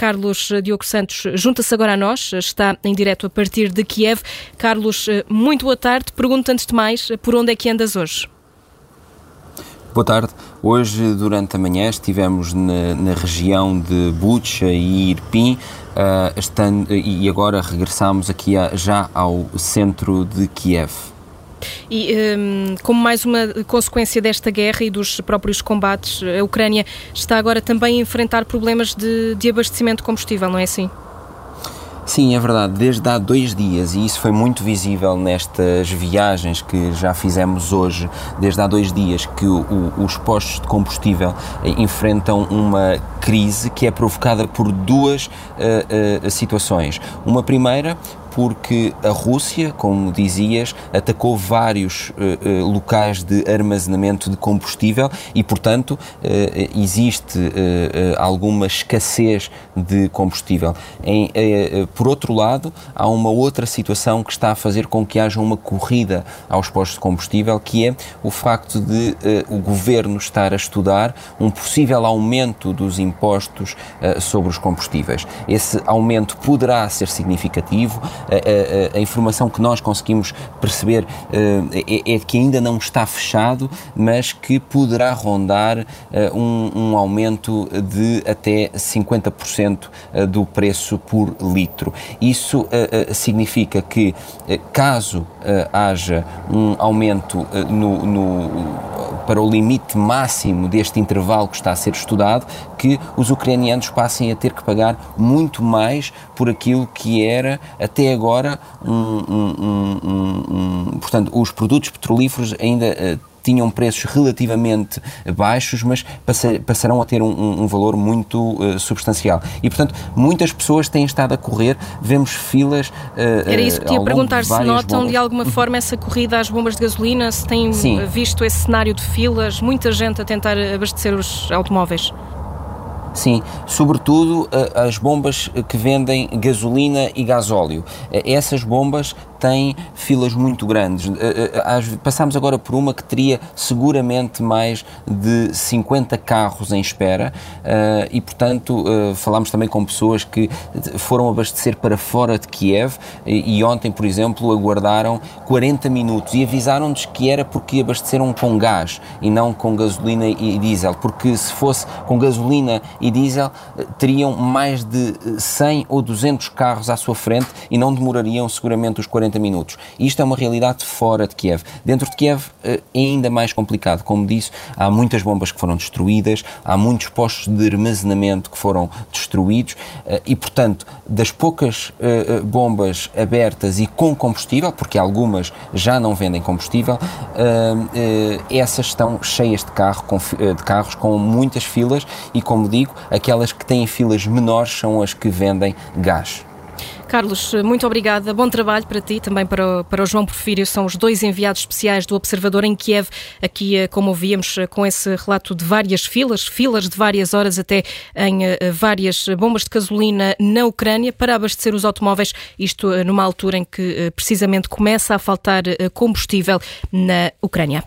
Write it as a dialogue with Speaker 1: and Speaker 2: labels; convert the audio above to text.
Speaker 1: Carlos Diogo Santos junta-se agora a nós, está em direto a partir de Kiev. Carlos, muito boa tarde. Pergunto antes de mais, por onde é que andas hoje?
Speaker 2: Boa tarde. Hoje, durante a manhã, estivemos na, na região de Bucha e Irpin uh, estando, e agora regressamos aqui a, já ao centro de Kiev.
Speaker 1: E um, como mais uma consequência desta guerra e dos próprios combates, a Ucrânia está agora também a enfrentar problemas de, de abastecimento de combustível, não é assim?
Speaker 2: Sim, é verdade, desde há dois dias, e isso foi muito visível nestas viagens que já fizemos hoje, desde há dois dias que o, o, os postos de combustível eh, enfrentam uma crise que é provocada por duas uh, uh, situações. Uma primeira, porque a Rússia, como dizias, atacou vários uh, uh, locais de armazenamento de combustível e, portanto, uh, existe alguma escassez de combustível. Em, por outro lado, há uma outra situação que está a fazer com que haja uma corrida aos postos de combustível, que é o facto de o governo estar a estudar um possível aumento dos impostos sobre os combustíveis. Esse aumento poderá ser significativo, a, a, informação que nós conseguimos perceber é, é, que ainda não está fechado, mas que poderá rondar um, um aumento de até 50% do preço por litro. Isso significa que, caso haja um aumento no, no para o limite máximo deste intervalo que está a ser estudado, que os ucranianos passem a ter que pagar muito mais por aquilo que era até agora um, um, um, portanto, os produtos petrolíferos ainda uh, tinham preços relativamente baixos, mas passarão a ter um, um valor muito uh, substancial. E, portanto, muitas pessoas têm estado a correr, vemos filas. Uh,
Speaker 1: Era isso que te ia perguntar, se notam bombas. de alguma forma essa corrida às bombas de gasolina, se têm Sim. visto esse cenário de filas, muita gente a tentar abastecer os automóveis.
Speaker 2: Sim, sobretudo as bombas que vendem gasolina e gasóleo. Essas bombas têm filas muito grandes. Passámos agora por uma que teria seguramente mais de 50 carros em espera e, portanto, falámos também com pessoas que foram abastecer para fora de Kiev e ontem, por exemplo, aguardaram 40 minutos e avisaram-nos que era porque abasteceram com gás e não com gasolina e diesel, porque se fosse com gasolina e diesel, eh, teriam mais de 100 eh, ou 200 carros à sua frente e não demorariam seguramente os 40 minutos. Isto é uma realidade fora de Kiev. Dentro de Kiev eh, é ainda mais complicado. Como disse, há muitas bombas que foram destruídas, há muitos postos de armazenamento que foram destruídos e, portanto, das poucas bombas abertas e com combustível, porque algumas já não vendem combustível, essas estão cheias de, carro, de carros com muitas filas e, como digo, aquelas que têm filas menores são as que vendem gás.
Speaker 1: Carlos, muito obrigada. Bom trabalho para ti, também para o, para o João Porfírio. São os dois enviados especiais do Observador em Kiev. Aqui, eh, como ouvíamos, eh, com esse relato de várias filas, filas de várias horas até em eh, várias bombas de gasolina na Ucrânia para abastecer os automóveis. Isto numa altura em que precisamente começa a faltar combustível na Ucrânia.